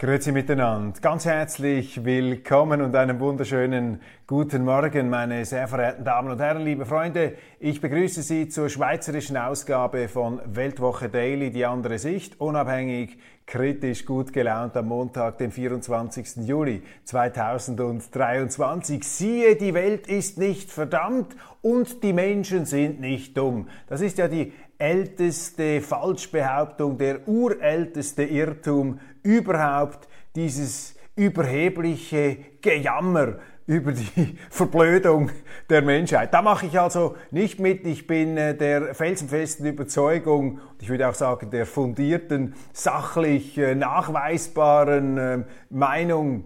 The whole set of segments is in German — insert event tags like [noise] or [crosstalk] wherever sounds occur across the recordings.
Grüezi miteinander. Ganz herzlich willkommen und einen wunderschönen guten Morgen, meine sehr verehrten Damen und Herren, liebe Freunde. Ich begrüße Sie zur schweizerischen Ausgabe von Weltwoche Daily, die andere Sicht, unabhängig, kritisch, gut gelaunt am Montag, dem 24. Juli 2023. Siehe, die Welt ist nicht verdammt und die Menschen sind nicht dumm. Das ist ja die älteste Falschbehauptung, der urälteste Irrtum überhaupt, dieses überhebliche Gejammer über die [laughs] Verblödung der Menschheit. Da mache ich also nicht mit. Ich bin äh, der felsenfesten Überzeugung, ich würde auch sagen der fundierten, sachlich äh, nachweisbaren äh, Meinung,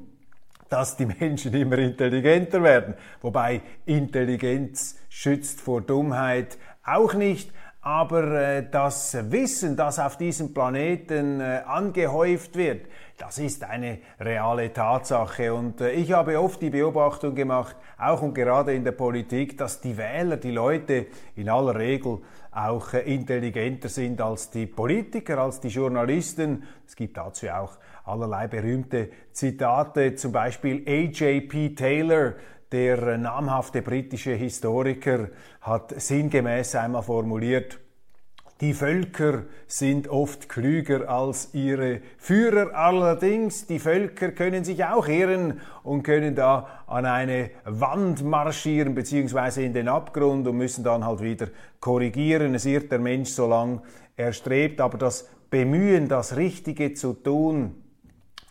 dass die Menschen immer intelligenter werden. Wobei Intelligenz schützt vor Dummheit auch nicht aber äh, das Wissen, das auf diesem Planeten äh, angehäuft wird, das ist eine reale Tatsache. Und äh, ich habe oft die Beobachtung gemacht, auch und gerade in der Politik, dass die Wähler, die Leute in aller Regel auch äh, intelligenter sind als die Politiker, als die Journalisten. Es gibt dazu auch allerlei berühmte Zitate, zum Beispiel A.J.P. Taylor, der namhafte britische Historiker hat sinngemäß einmal formuliert, die Völker sind oft klüger als ihre Führer. Allerdings, die Völker können sich auch irren und können da an eine Wand marschieren beziehungsweise in den Abgrund und müssen dann halt wieder korrigieren. Es irrt der Mensch, solange er strebt. Aber das Bemühen, das Richtige zu tun,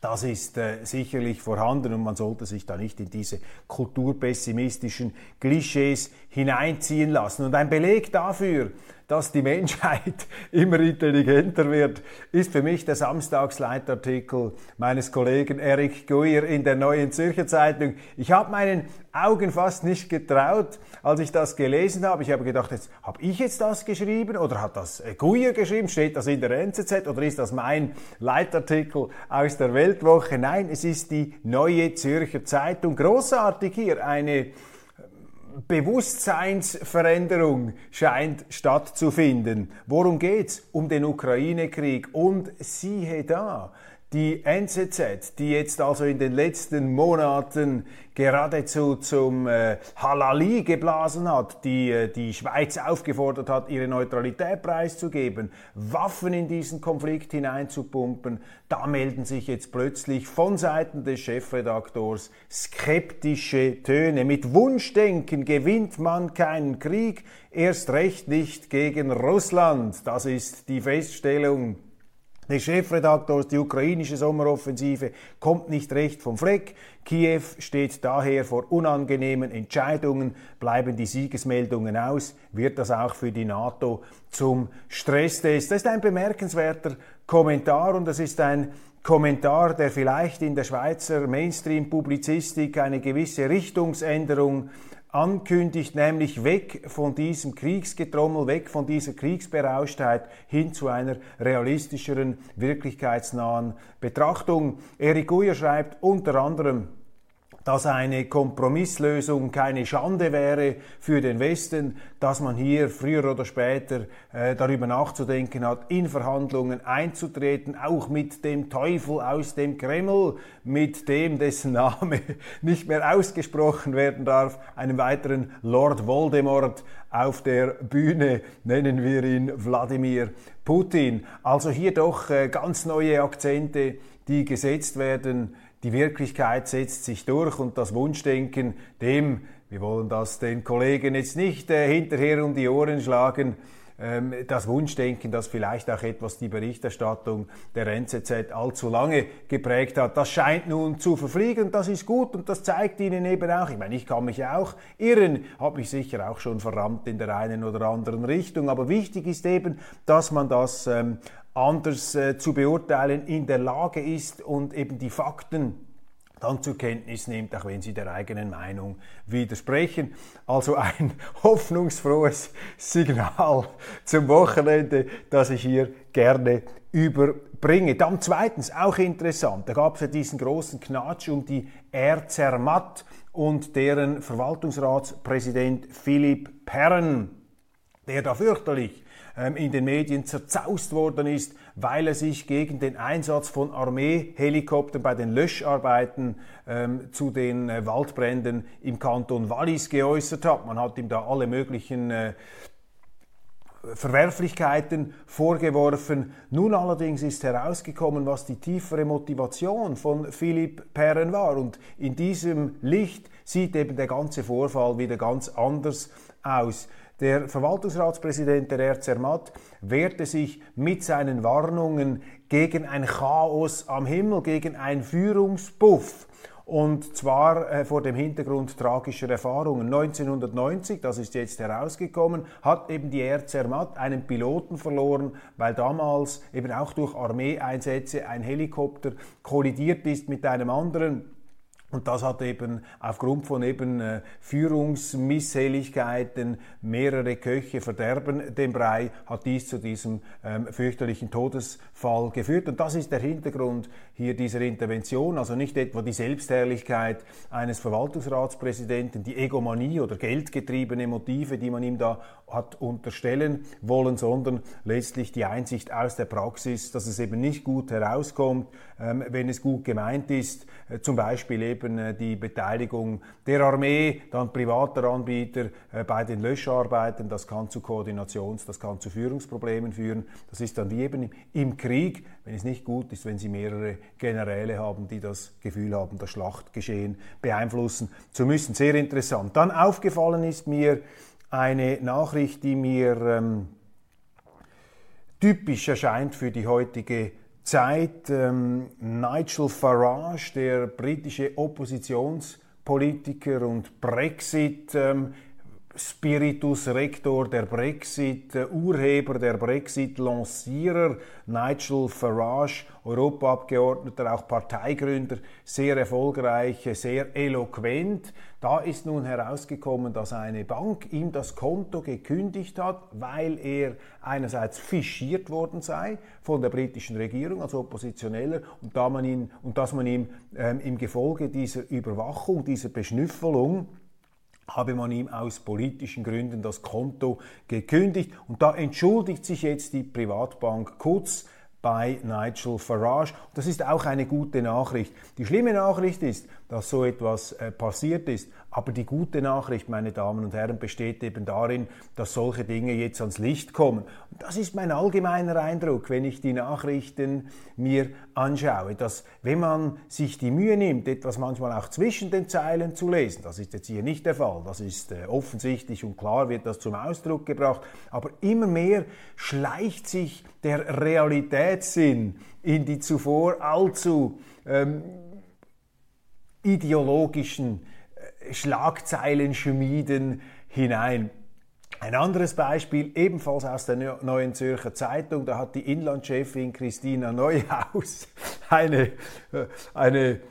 das ist äh, sicherlich vorhanden und man sollte sich da nicht in diese kulturpessimistischen Klischees hineinziehen lassen. Und ein Beleg dafür, dass die Menschheit [laughs] immer intelligenter wird, ist für mich der Samstagsleitartikel meines Kollegen Eric Guyer in der Neuen Zürcher Zeitung. Ich habe meinen Augen fast nicht getraut, als ich das gelesen habe. Ich habe gedacht, jetzt habe ich jetzt das geschrieben oder hat das Guyer geschrieben? Steht das in der NZZ oder ist das mein Leitartikel aus der Weltwoche? Nein, es ist die Neue Zürcher Zeitung. Großartig hier eine Bewusstseinsveränderung scheint stattzufinden. Worum geht's? Um den Ukraine-Krieg. Und siehe da, die NZZ, die jetzt also in den letzten Monaten geradezu zum äh, Halali geblasen hat, die äh, die Schweiz aufgefordert hat, ihre Neutralität preiszugeben, Waffen in diesen Konflikt hineinzupumpen, da melden sich jetzt plötzlich von Seiten des Chefredaktors skeptische Töne. Mit Wunschdenken gewinnt man keinen Krieg, erst recht nicht gegen Russland. Das ist die Feststellung der Chefredaktors, die ukrainische Sommeroffensive kommt nicht recht vom Fleck. Kiew steht daher vor unangenehmen Entscheidungen. Bleiben die Siegesmeldungen aus, wird das auch für die NATO zum Stresstest. Das ist ein bemerkenswerter Kommentar und das ist ein Kommentar, der vielleicht in der Schweizer Mainstream-Publizistik eine gewisse Richtungsänderung ankündigt, nämlich weg von diesem Kriegsgetrommel, weg von dieser Kriegsberauschtheit hin zu einer realistischeren, wirklichkeitsnahen Betrachtung. Eric Guyer schreibt unter anderem, dass eine Kompromisslösung keine Schande wäre für den Westen, dass man hier früher oder später äh, darüber nachzudenken hat, in Verhandlungen einzutreten, auch mit dem Teufel aus dem Kreml, mit dem dessen Name [laughs] nicht mehr ausgesprochen werden darf, einem weiteren Lord Voldemort auf der Bühne, nennen wir ihn Wladimir Putin. Also hier doch äh, ganz neue Akzente, die gesetzt werden die Wirklichkeit setzt sich durch und das Wunschdenken, dem, wir wollen das den Kollegen jetzt nicht äh, hinterher um die Ohren schlagen, ähm, das Wunschdenken, das vielleicht auch etwas die Berichterstattung der NZZ allzu lange geprägt hat. Das scheint nun zu verfliegen, das ist gut und das zeigt Ihnen eben auch, ich meine, ich kann mich auch irren, habe mich sicher auch schon verrammt in der einen oder anderen Richtung, aber wichtig ist eben, dass man das ähm, anders äh, zu beurteilen in der Lage ist und eben die Fakten dann zur Kenntnis nimmt, auch wenn sie der eigenen Meinung widersprechen. Also ein [laughs] hoffnungsfrohes Signal zum Wochenende, das ich hier gerne überbringe. Dann zweitens, auch interessant, da gab es ja diesen großen Knatsch um die Air Zermatt und deren Verwaltungsratspräsident Philipp Perren, der da fürchterlich in den Medien zerzaust worden ist, weil er sich gegen den Einsatz von Armeehelikoptern bei den Löscharbeiten ähm, zu den äh, Waldbränden im Kanton Wallis geäußert hat. Man hat ihm da alle möglichen äh, Verwerflichkeiten vorgeworfen. Nun allerdings ist herausgekommen, was die tiefere Motivation von Philipp Perren war. Und in diesem Licht sieht eben der ganze Vorfall wieder ganz anders aus. Der Verwaltungsratspräsident der RZermatt wehrte sich mit seinen Warnungen gegen ein Chaos am Himmel, gegen einen Führungspuff. Und zwar äh, vor dem Hintergrund tragischer Erfahrungen. 1990, das ist jetzt herausgekommen, hat eben die Air Zermatt einen Piloten verloren, weil damals eben auch durch Armeeeinsätze ein Helikopter kollidiert ist mit einem anderen und das hat eben aufgrund von eben äh, Führungsmisshelligkeiten, mehrere Köche verderben den Brei, hat dies zu diesem ähm, fürchterlichen Todesfall geführt. Und das ist der Hintergrund hier dieser Intervention, also nicht etwa die Selbstherrlichkeit eines Verwaltungsratspräsidenten, die Egomanie oder geldgetriebene Motive, die man ihm da hat unterstellen wollen, sondern letztlich die Einsicht aus der Praxis, dass es eben nicht gut herauskommt, ähm, wenn es gut gemeint ist, äh, zum Beispiel eben äh, die Beteiligung der Armee, dann privater Anbieter äh, bei den Löscharbeiten, das kann zu Koordinations-, das kann zu Führungsproblemen führen. Das ist dann wie eben im Krieg, wenn es nicht gut ist, wenn Sie mehrere Generäle haben, die das Gefühl haben, das Schlachtgeschehen beeinflussen zu müssen. Sehr interessant. Dann aufgefallen ist mir, eine Nachricht, die mir ähm, typisch erscheint für die heutige Zeit. Ähm, Nigel Farage, der britische Oppositionspolitiker und Brexit, ähm, Spiritus Rector der Brexit, äh, Urheber der Brexit-Lancierer, Nigel Farage, Europaabgeordneter, auch Parteigründer, sehr erfolgreich, sehr eloquent. Da ist nun herausgekommen, dass eine Bank ihm das Konto gekündigt hat, weil er einerseits fischiert worden sei von der britischen Regierung als Oppositioneller und, da man ihn, und dass man ihm ähm, im Gefolge dieser Überwachung, dieser Beschnüffelung, habe man ihm aus politischen Gründen das Konto gekündigt. Und da entschuldigt sich jetzt die Privatbank kurz bei Nigel Farage. Das ist auch eine gute Nachricht. Die schlimme Nachricht ist, dass so etwas äh, passiert ist. Aber die gute Nachricht, meine Damen und Herren, besteht eben darin, dass solche Dinge jetzt ans Licht kommen. Und das ist mein allgemeiner Eindruck, wenn ich die Nachrichten mir anschaue, dass wenn man sich die Mühe nimmt, etwas manchmal auch zwischen den Zeilen zu lesen, das ist jetzt hier nicht der Fall, das ist äh, offensichtlich und klar wird das zum Ausdruck gebracht, aber immer mehr schleicht sich der Realitätssinn in die zuvor allzu ähm, ideologischen äh, Schlagzeilen schmieden hinein. Ein anderes Beispiel, ebenfalls aus der Neuen Zürcher Zeitung, da hat die Inlandchefin Christina Neuhaus [laughs] eine, äh, eine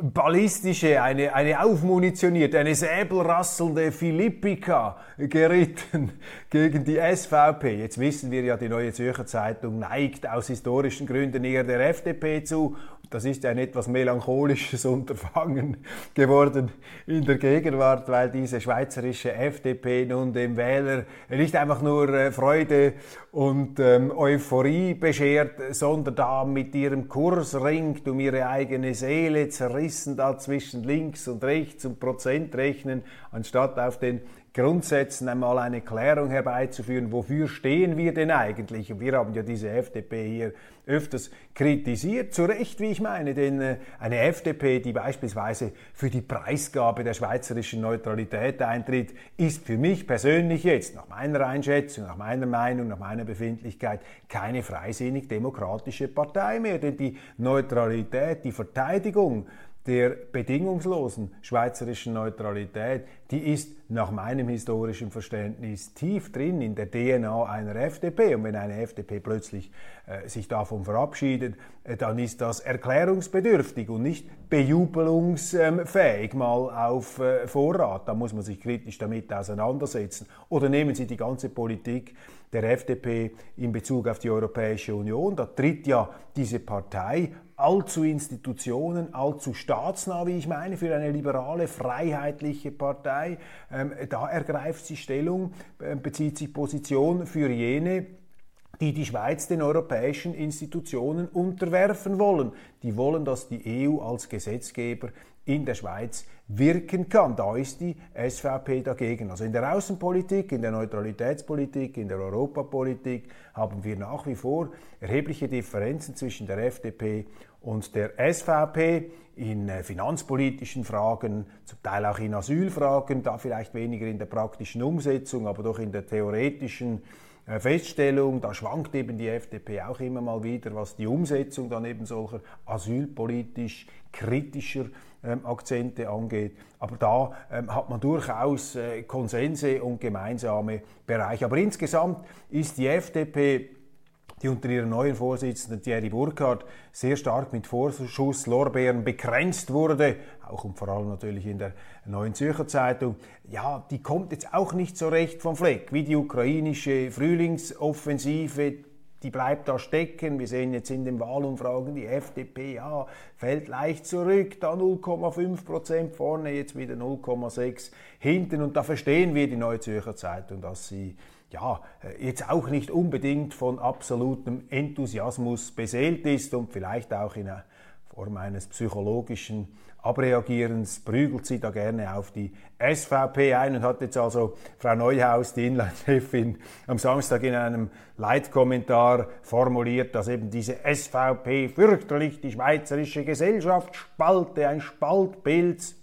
ballistische, eine, eine aufmunitionierte, eine säbelrasselnde Philippika geritten [laughs] gegen die SVP. Jetzt wissen wir ja, die Neue Zürcher Zeitung neigt aus historischen Gründen eher der FDP zu das ist ein etwas melancholisches [laughs] Unterfangen geworden in der Gegenwart, weil diese schweizerische FDP nun dem Wähler nicht einfach nur äh, Freude und ähm, Euphorie beschert, sondern da mit ihrem Kurs ringt, um ihre eigene Seele zerrissen da zwischen links und rechts und Prozentrechnen, anstatt auf den Grundsätzen einmal eine Klärung herbeizuführen, wofür stehen wir denn eigentlich? Und wir haben ja diese FDP hier öfters kritisiert. Zu Recht, wie ich meine, denn äh, eine FDP, die beispielsweise für die Preisgabe der schweizerischen Neutralität eintritt, ist für mich persönlich jetzt, nach meiner Einschätzung, nach meiner Meinung, nach meiner Befindlichkeit, keine freisinnig demokratische Partei mehr. Denn die Neutralität, die Verteidigung der bedingungslosen schweizerischen Neutralität, die ist nach meinem historischen Verständnis tief drin in der DNA einer FDP. Und wenn eine FDP plötzlich äh, sich davon verabschiedet, äh, dann ist das erklärungsbedürftig und nicht bejubelungsfähig mal auf äh, Vorrat. Da muss man sich kritisch damit auseinandersetzen. Oder nehmen Sie die ganze Politik der FDP in Bezug auf die Europäische Union. Da tritt ja diese Partei allzu Institutionen, allzu staatsnah, wie ich meine, für eine liberale, freiheitliche Partei. Ähm, da ergreift sie Stellung, äh, bezieht sich Position für jene, die die Schweiz den europäischen Institutionen unterwerfen wollen. Die wollen, dass die EU als Gesetzgeber in der Schweiz wirken kann. Da ist die SVP dagegen. Also in der Außenpolitik, in der Neutralitätspolitik, in der Europapolitik haben wir nach wie vor erhebliche Differenzen zwischen der FDP und der SVP in äh, finanzpolitischen Fragen, zum Teil auch in Asylfragen, da vielleicht weniger in der praktischen Umsetzung, aber doch in der theoretischen äh, Feststellung, da schwankt eben die FDP auch immer mal wieder, was die Umsetzung dann eben solcher asylpolitisch kritischer ähm, Akzente angeht. Aber da ähm, hat man durchaus äh, Konsense und gemeinsame Bereiche. Aber insgesamt ist die FDP die unter ihrem neuen Vorsitzenden Thierry Burkhardt sehr stark mit Vorschusslorbeeren bekränzt wurde, auch und vor allem natürlich in der Neuen Zürcher Zeitung, ja, die kommt jetzt auch nicht so recht vom Fleck, wie die ukrainische Frühlingsoffensive, die bleibt da stecken. Wir sehen jetzt in den Wahlumfragen, die FDP ja, fällt leicht zurück, da 0,5 Prozent vorne, jetzt wieder 0,6 hinten. Und da verstehen wir die Neue Zürcher Zeitung, dass sie ja, jetzt auch nicht unbedingt von absolutem Enthusiasmus beseelt ist und vielleicht auch in einer Form eines psychologischen Abreagierens prügelt sie da gerne auf die SVP ein und hat jetzt also Frau Neuhaus, die Inlandchefin, am Samstag in einem Leitkommentar formuliert, dass eben diese SVP fürchterlich die schweizerische Gesellschaft spalte, ein Spaltbild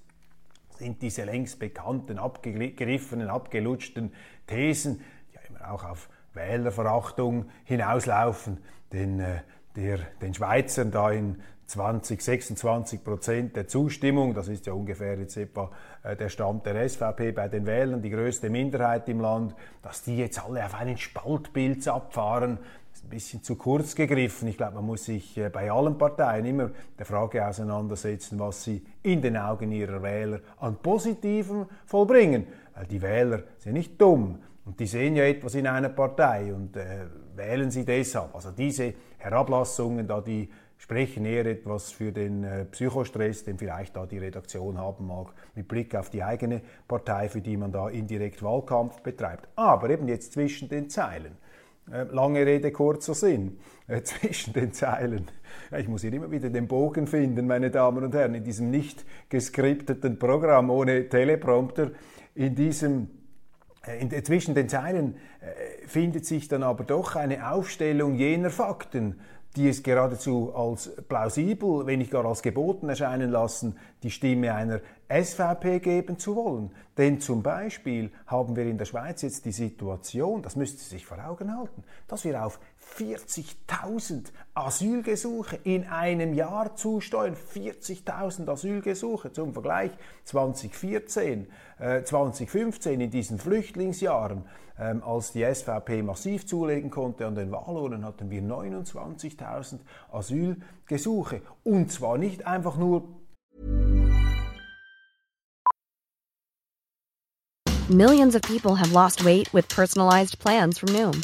sind diese längst bekannten, abgegriffenen, abgelutschten Thesen, die ja immer auch auf Wählerverachtung hinauslaufen, den, äh, der, den Schweizern da in 20, 26 Prozent der Zustimmung. Das ist ja ungefähr jetzt etwa äh, der Stand der SVP bei den Wählern, die größte Minderheit im Land, dass die jetzt alle auf einen Spaltbild abfahren. ein bisschen zu kurz gegriffen. Ich glaube, man muss sich äh, bei allen Parteien immer der Frage auseinandersetzen, was sie in den Augen ihrer Wähler an Positiven vollbringen. Weil die Wähler sind nicht dumm und die sehen ja etwas in einer Partei und äh, wählen sie deshalb. Also diese Herablassungen, da die sprechen eher etwas für den äh, Psychostress, den vielleicht da die Redaktion haben mag, mit Blick auf die eigene Partei, für die man da indirekt Wahlkampf betreibt. Aber eben jetzt zwischen den Zeilen. Äh, lange Rede, kurzer Sinn. Äh, [laughs] zwischen den Zeilen. Ich muss hier immer wieder den Bogen finden, meine Damen und Herren, in diesem nicht geskripteten Programm ohne Teleprompter. In diesem in, zwischen den Zeilen findet sich dann aber doch eine Aufstellung jener Fakten, die es geradezu als plausibel, wenn nicht gar als geboten erscheinen lassen, die Stimme einer SVP geben zu wollen. Denn zum Beispiel haben wir in der Schweiz jetzt die Situation, das müsste Sie sich vor Augen halten, dass wir auf 40.000 Asylgesuche in einem Jahr zusteuern. 40.000 Asylgesuche zum Vergleich 2014, äh, 2015 in diesen Flüchtlingsjahren. Ähm, als die SVP massiv zulegen konnte an den Wahlurnen, hatten wir 29.000 Asylgesuche. Und zwar nicht einfach nur Millions of people have lost weight with personalized plans from Noom,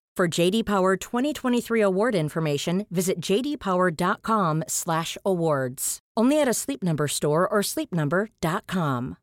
For JD Power 2023 award information, visit jdpower.com/awards. Only at a Sleep Number store or sleepnumber.com.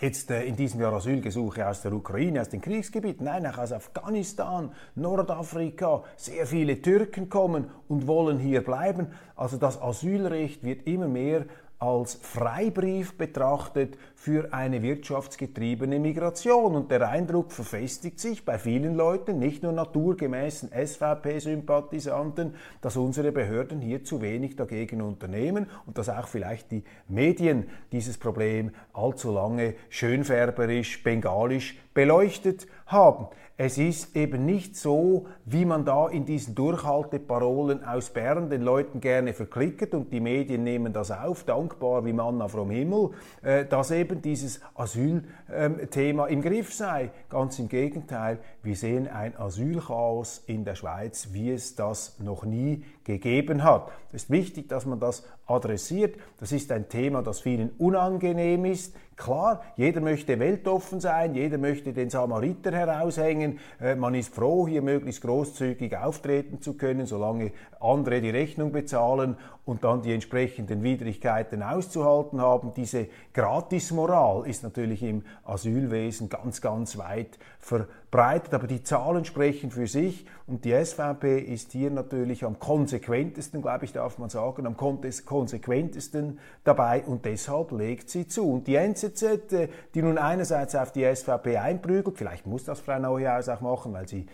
Jetzt äh, in diesem Jahr Asylgesuche aus der Ukraine, aus den Kriegsgebieten, nein, auch aus Afghanistan, Nordafrika. Sehr viele Türken kommen und wollen hier bleiben. Also das Asylrecht wird immer mehr als Freibrief betrachtet für eine wirtschaftsgetriebene Migration. Und der Eindruck verfestigt sich bei vielen Leuten, nicht nur naturgemäßen SVP-Sympathisanten, dass unsere Behörden hier zu wenig dagegen unternehmen und dass auch vielleicht die Medien dieses Problem allzu lange schönfärberisch, bengalisch beleuchtet haben. Es ist eben nicht so, wie man da in diesen Durchhalteparolen aus Bern den Leuten gerne verklickert und die Medien nehmen das auf, dankbar wie Manna vom Himmel, äh, dass eben dieses Asylthema im Griff sei. Ganz im Gegenteil, wir sehen ein Asylchaos in der Schweiz, wie es das noch nie gegeben hat. Es ist wichtig, dass man das adressiert. Das ist ein Thema, das vielen unangenehm ist. Klar, jeder möchte weltoffen sein, jeder möchte den Samariter heraushängen. Äh, man ist froh, hier möglichst großzügig auftreten zu können, solange andere die Rechnung bezahlen und dann die entsprechenden Widrigkeiten auszuhalten haben. Diese Gratismoral ist natürlich im Asylwesen ganz, ganz weit verbreitet, aber die Zahlen sprechen für sich und die SVP ist hier natürlich am konsequentesten, glaube ich, darf man sagen, am konsequentesten dabei und deshalb legt sie zu. Und die NZZ, äh, die nun einerseits auf die SVP einprügelt, vielleicht muss das Frau Neuhaus auch machen, weil sie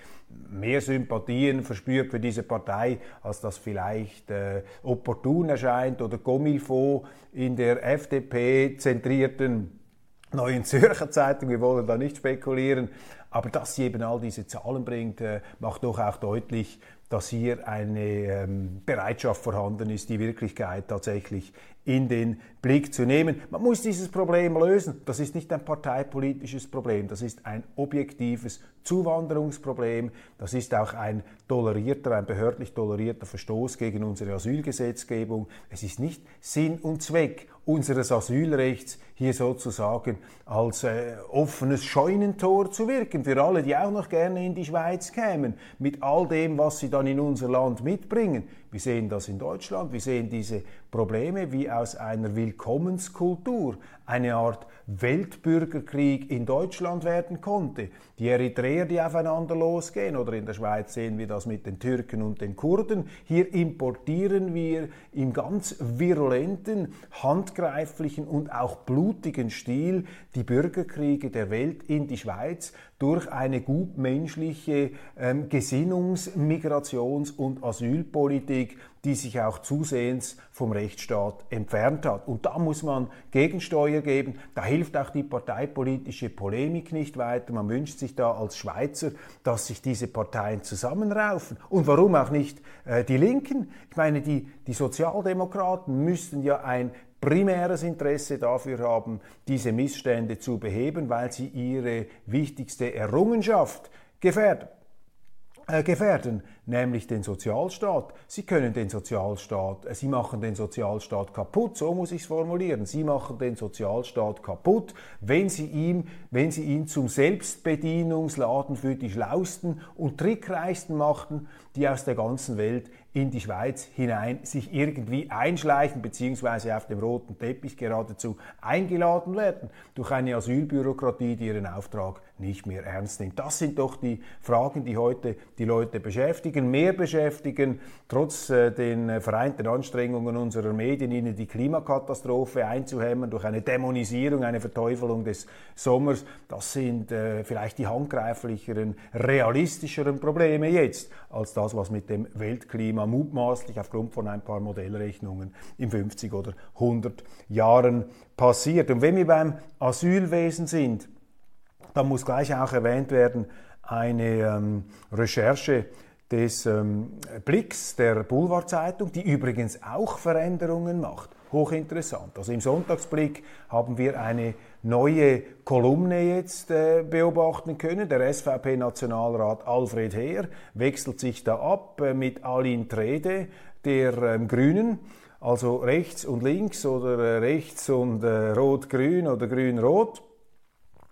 mehr Sympathien verspürt für diese Partei, als das vielleicht äh, opportun erscheint oder Gomilfo in der FDP zentrierten Neuen Zürcher Zeitung, wir wollen da nicht spekulieren, aber dass sie eben all diese Zahlen bringt, äh, macht doch auch deutlich, dass hier eine ähm, Bereitschaft vorhanden ist, die Wirklichkeit tatsächlich in den Blick zu nehmen. Man muss dieses Problem lösen. Das ist nicht ein parteipolitisches Problem, das ist ein objektives Zuwanderungsproblem. Das ist auch ein tolerierter, ein behördlich tolerierter Verstoß gegen unsere Asylgesetzgebung. Es ist nicht Sinn und Zweck unseres Asylrechts, hier sozusagen als äh, offenes Scheunentor zu wirken für alle, die auch noch gerne in die Schweiz kämen, mit all dem, was sie dann in unser Land mitbringen. Wir sehen das in Deutschland, wir sehen diese Probleme wie aus einer Willkommenskultur eine Art Weltbürgerkrieg in Deutschland werden konnte. Die Eritreer, die aufeinander losgehen, oder in der Schweiz sehen wir das mit den Türken und den Kurden. Hier importieren wir im ganz virulenten, handgreiflichen und auch blutigen Stil die Bürgerkriege der Welt in die Schweiz durch eine gutmenschliche ähm, Gesinnungs-, Migrations- und Asylpolitik, die sich auch zusehends vom Rechtsstaat entfernt hat. Und da muss man Gegensteuer geben. Da hilft auch die parteipolitische Polemik nicht weiter. Man wünscht sich da als Schweizer, dass sich diese Parteien zusammenraufen. Und warum auch nicht äh, die Linken? Ich meine, die, die Sozialdemokraten müssten ja ein primäres Interesse dafür haben, diese Missstände zu beheben, weil sie ihre wichtigste Errungenschaft gefährden. Äh, gefährden, nämlich den Sozialstaat. Sie können den Sozialstaat, äh, Sie machen den Sozialstaat kaputt, so muss ich es formulieren. Sie machen den Sozialstaat kaputt, wenn Sie, ihm, wenn Sie ihn zum Selbstbedienungsladen für die Schlausten und Trickreichsten machten, die aus der ganzen Welt in die Schweiz hinein sich irgendwie einschleichen beziehungsweise auf dem roten Teppich geradezu eingeladen werden durch eine Asylbürokratie, die ihren Auftrag nicht mehr ernst nimmt. Das sind doch die Fragen, die heute die Leute beschäftigen, mehr beschäftigen, trotz äh, den äh, vereinten Anstrengungen unserer Medien, ihnen die Klimakatastrophe einzuhämmern durch eine Dämonisierung, eine Verteufelung des Sommers. Das sind äh, vielleicht die handgreiflicheren, realistischeren Probleme jetzt als das, was mit dem Weltklima mutmaßlich aufgrund von ein paar Modellrechnungen in 50 oder 100 Jahren passiert. Und wenn wir beim Asylwesen sind, dann muss gleich auch erwähnt werden eine ähm, Recherche des ähm, Blicks der Boulevardzeitung, die übrigens auch Veränderungen macht. Hochinteressant. Also im Sonntagsblick haben wir eine neue Kolumne jetzt äh, beobachten können. Der SVP-Nationalrat Alfred Heer wechselt sich da ab äh, mit Aline Trede, der ähm, Grünen also rechts und links oder äh, rechts und äh, rot-grün oder grün-rot.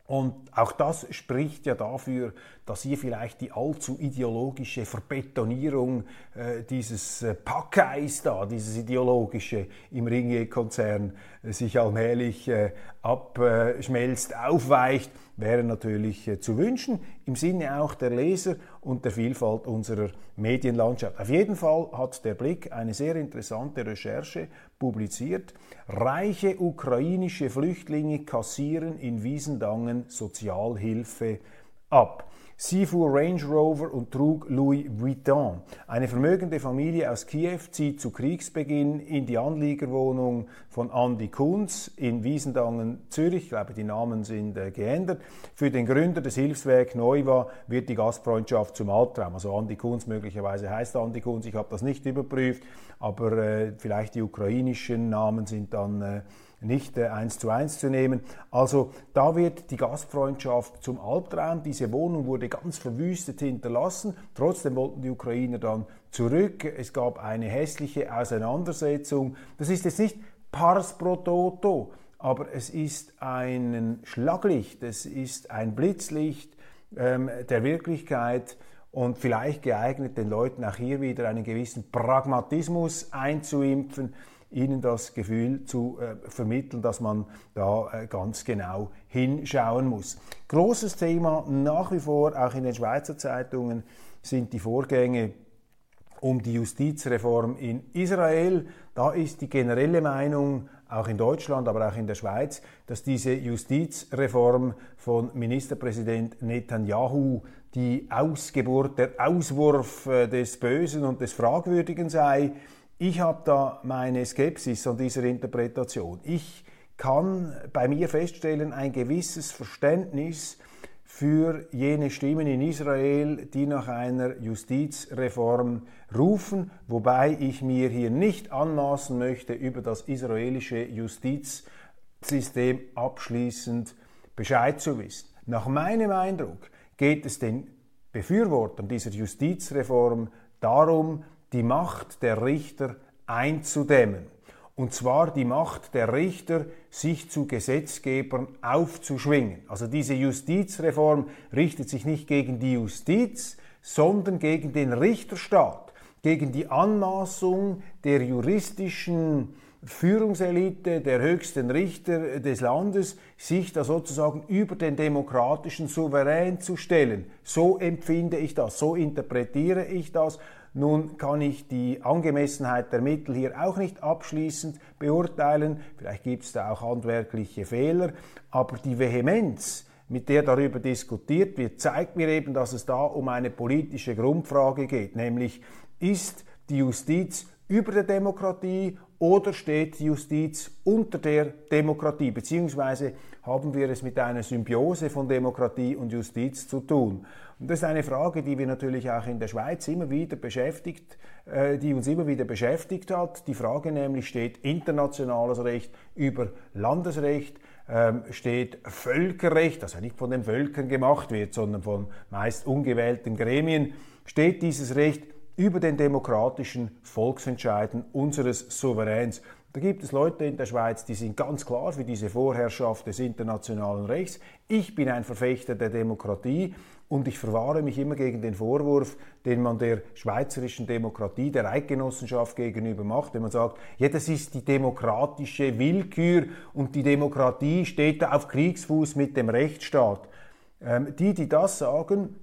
Und auch das spricht ja dafür, dass hier vielleicht die allzu ideologische Verbetonierung äh, dieses äh, Packeis da, dieses ideologische im Ringier-Konzern äh, sich allmählich äh, abschmelzt, aufweicht, wäre natürlich äh, zu wünschen, im Sinne auch der Leser und der Vielfalt unserer Medienlandschaft. Auf jeden Fall hat der Blick eine sehr interessante Recherche publiziert. Reiche ukrainische Flüchtlinge kassieren in Wiesendangen Sozialhilfe ab. Sie fuhr Range Rover und trug Louis Vuitton. Eine vermögende Familie aus Kiew zieht zu Kriegsbeginn in die Anliegerwohnung von Andy Kunz in Wiesendangen, Zürich. Ich glaube, die Namen sind äh, geändert. Für den Gründer des Hilfswerk Neuwa wird die Gastfreundschaft zum Albtraum. Also Andy Kunz möglicherweise heißt Andy Kunz. Ich habe das nicht überprüft, aber äh, vielleicht die ukrainischen Namen sind dann äh, nicht äh, eins zu eins zu nehmen. Also da wird die Gastfreundschaft zum Albtraum. Diese Wohnung wurde ganz verwüstet hinterlassen. Trotzdem wollten die Ukrainer dann zurück. Es gab eine hässliche Auseinandersetzung. Das ist jetzt nicht pars pro toto, aber es ist ein Schlaglicht, es ist ein Blitzlicht ähm, der Wirklichkeit und vielleicht geeignet, den Leuten auch hier wieder einen gewissen Pragmatismus einzuimpfen ihnen das Gefühl zu äh, vermitteln, dass man da äh, ganz genau hinschauen muss. Großes Thema nach wie vor, auch in den Schweizer Zeitungen, sind die Vorgänge um die Justizreform in Israel. Da ist die generelle Meinung, auch in Deutschland, aber auch in der Schweiz, dass diese Justizreform von Ministerpräsident Netanyahu die Ausgeburt, der Auswurf äh, des Bösen und des Fragwürdigen sei. Ich habe da meine Skepsis an dieser Interpretation. Ich kann bei mir feststellen, ein gewisses Verständnis für jene Stimmen in Israel, die nach einer Justizreform rufen, wobei ich mir hier nicht anmaßen möchte, über das israelische Justizsystem abschließend Bescheid zu wissen. Nach meinem Eindruck geht es den Befürwortern dieser Justizreform darum, die Macht der Richter einzudämmen. Und zwar die Macht der Richter, sich zu Gesetzgebern aufzuschwingen. Also diese Justizreform richtet sich nicht gegen die Justiz, sondern gegen den Richterstaat, gegen die Anmaßung der juristischen Führungselite, der höchsten Richter des Landes, sich da sozusagen über den demokratischen Souverän zu stellen. So empfinde ich das, so interpretiere ich das nun kann ich die Angemessenheit der Mittel hier auch nicht abschließend beurteilen. Vielleicht gibt es da auch handwerkliche Fehler. Aber die Vehemenz, mit der darüber diskutiert wird, zeigt mir eben, dass es da um eine politische Grundfrage geht. Nämlich, ist die Justiz über der Demokratie oder steht die Justiz unter der Demokratie? Beziehungsweise haben wir es mit einer Symbiose von Demokratie und Justiz zu tun? Und das ist eine Frage, die wir natürlich auch in der Schweiz immer wieder beschäftigt, äh, die uns immer wieder beschäftigt hat. Die Frage nämlich steht internationales Recht über Landesrecht, ähm, steht Völkerrecht, das ja nicht von den Völkern gemacht wird, sondern von meist ungewählten Gremien, steht dieses Recht über den demokratischen Volksentscheiden unseres Souveräns. Da gibt es Leute in der Schweiz, die sind ganz klar für diese Vorherrschaft des internationalen Rechts. Ich bin ein Verfechter der Demokratie und ich verwahre mich immer gegen den Vorwurf, den man der schweizerischen Demokratie, der Eidgenossenschaft gegenüber macht, wenn man sagt, ja, das ist die demokratische Willkür und die Demokratie steht da auf Kriegsfuß mit dem Rechtsstaat. Ähm, die, die das sagen,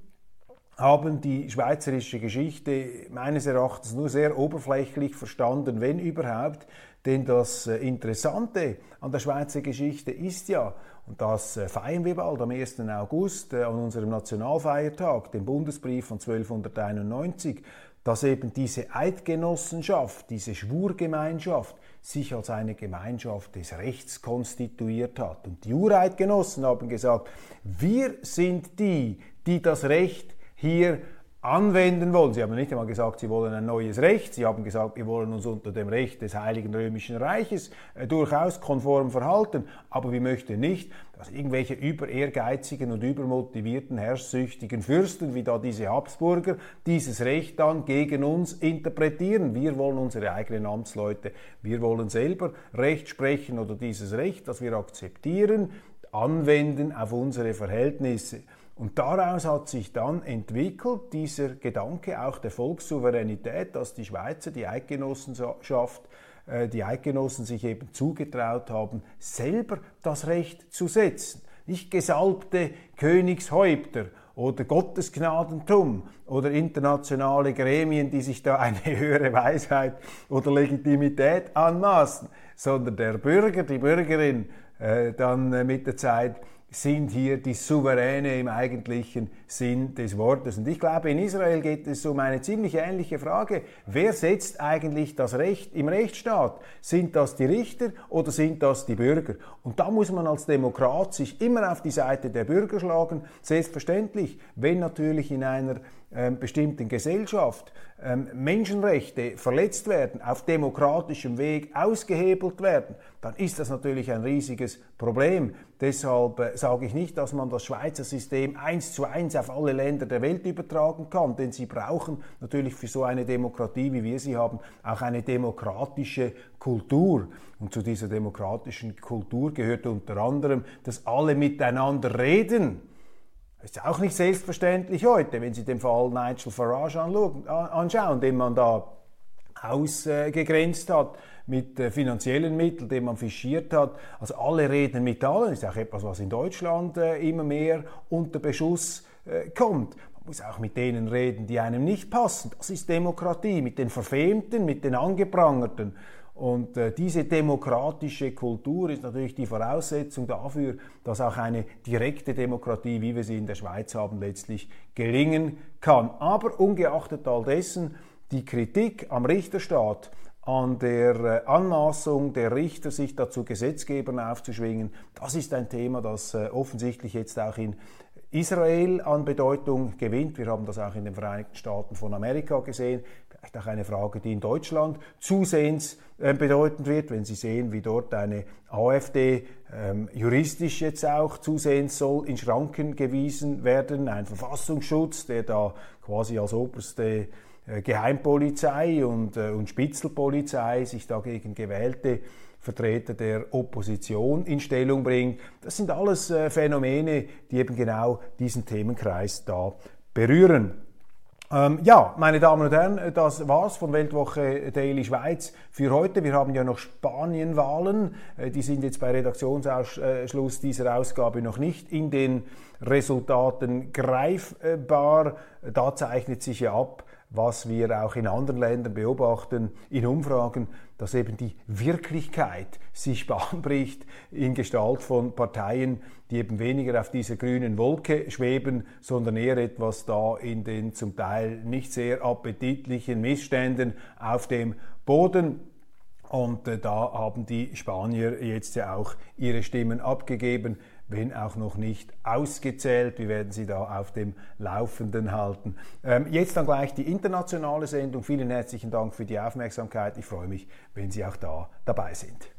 haben die schweizerische Geschichte meines Erachtens nur sehr oberflächlich verstanden, wenn überhaupt. Denn das äh, Interessante an der Schweizer Geschichte ist ja, und das äh, feiern wir bald am 1. August äh, an unserem Nationalfeiertag, dem Bundesbrief von 1291, dass eben diese Eidgenossenschaft, diese Schwurgemeinschaft sich als eine Gemeinschaft des Rechts konstituiert hat. Und die Ureidgenossen haben gesagt, wir sind die, die das Recht hier anwenden wollen. Sie haben nicht einmal gesagt, sie wollen ein neues Recht. Sie haben gesagt, wir wollen uns unter dem Recht des Heiligen Römischen Reiches äh, durchaus konform verhalten. Aber wir möchten nicht, dass irgendwelche über ehrgeizigen und übermotivierten, herrschsüchtigen Fürsten, wie da diese Habsburger, dieses Recht dann gegen uns interpretieren. Wir wollen unsere eigenen Amtsleute, wir wollen selber Recht sprechen oder dieses Recht, das wir akzeptieren, anwenden auf unsere Verhältnisse. Und daraus hat sich dann entwickelt dieser Gedanke auch der Volkssouveränität, dass die Schweizer, die Eidgenossenschaft, äh, die Eidgenossen sich eben zugetraut haben, selber das Recht zu setzen. Nicht gesalbte Königshäupter oder Gottesgnadentum oder internationale Gremien, die sich da eine [laughs] höhere Weisheit oder Legitimität anmaßen, sondern der Bürger, die Bürgerin äh, dann äh, mit der Zeit sind hier die Souveräne im eigentlichen Sinn des Wortes. Und ich glaube, in Israel geht es um eine ziemlich ähnliche Frage. Wer setzt eigentlich das Recht im Rechtsstaat? Sind das die Richter oder sind das die Bürger? Und da muss man als Demokrat sich immer auf die Seite der Bürger schlagen. Selbstverständlich, wenn natürlich in einer bestimmten Gesellschaft ähm, Menschenrechte verletzt werden, auf demokratischem Weg ausgehebelt werden, dann ist das natürlich ein riesiges Problem. Deshalb äh, sage ich nicht, dass man das Schweizer System eins zu eins auf alle Länder der Welt übertragen kann, denn sie brauchen natürlich für so eine Demokratie, wie wir sie haben, auch eine demokratische Kultur. Und zu dieser demokratischen Kultur gehört unter anderem, dass alle miteinander reden das ist auch nicht selbstverständlich heute, wenn Sie den Fall Nigel Farage anschauen, den man da ausgegrenzt hat mit äh, finanziellen Mitteln, den man fischiert hat. Also alle reden mit allen. Das ist auch etwas, was in Deutschland äh, immer mehr unter Beschuss äh, kommt. Man muss auch mit denen reden, die einem nicht passen. Das ist Demokratie, mit den Verfemten, mit den Angeprangerten. Und äh, diese demokratische Kultur ist natürlich die Voraussetzung dafür, dass auch eine direkte Demokratie, wie wir sie in der Schweiz haben, letztlich gelingen kann. Aber ungeachtet all dessen, die Kritik am Richterstaat, an der äh, Anmaßung der Richter, sich dazu Gesetzgebern aufzuschwingen, das ist ein Thema, das äh, offensichtlich jetzt auch in Israel an Bedeutung gewinnt. Wir haben das auch in den Vereinigten Staaten von Amerika gesehen vielleicht auch eine Frage, die in Deutschland zusehends äh, bedeutend wird, wenn Sie sehen, wie dort eine AfD ähm, juristisch jetzt auch zusehends soll in Schranken gewiesen werden, ein Verfassungsschutz, der da quasi als oberste äh, Geheimpolizei und, äh, und Spitzelpolizei sich dagegen gewählte Vertreter der Opposition in Stellung bringt. Das sind alles äh, Phänomene, die eben genau diesen Themenkreis da berühren. Ähm, ja, meine Damen und Herren, das war's von Weltwoche Daily Schweiz für heute. Wir haben ja noch Spanienwahlen. Äh, die sind jetzt bei Redaktionsschluss dieser Ausgabe noch nicht in den Resultaten greifbar. Da zeichnet sich ja ab, was wir auch in anderen Ländern beobachten, in Umfragen, dass eben die Wirklichkeit sich Bahn bricht in Gestalt von Parteien, die eben weniger auf dieser grünen Wolke schweben, sondern eher etwas da in den zum Teil nicht sehr appetitlichen Missständen auf dem Boden. Und äh, da haben die Spanier jetzt ja auch ihre Stimmen abgegeben wenn auch noch nicht ausgezählt. Wir werden Sie da auf dem Laufenden halten. Ähm, jetzt dann gleich die internationale Sendung. Vielen herzlichen Dank für die Aufmerksamkeit. Ich freue mich, wenn Sie auch da dabei sind.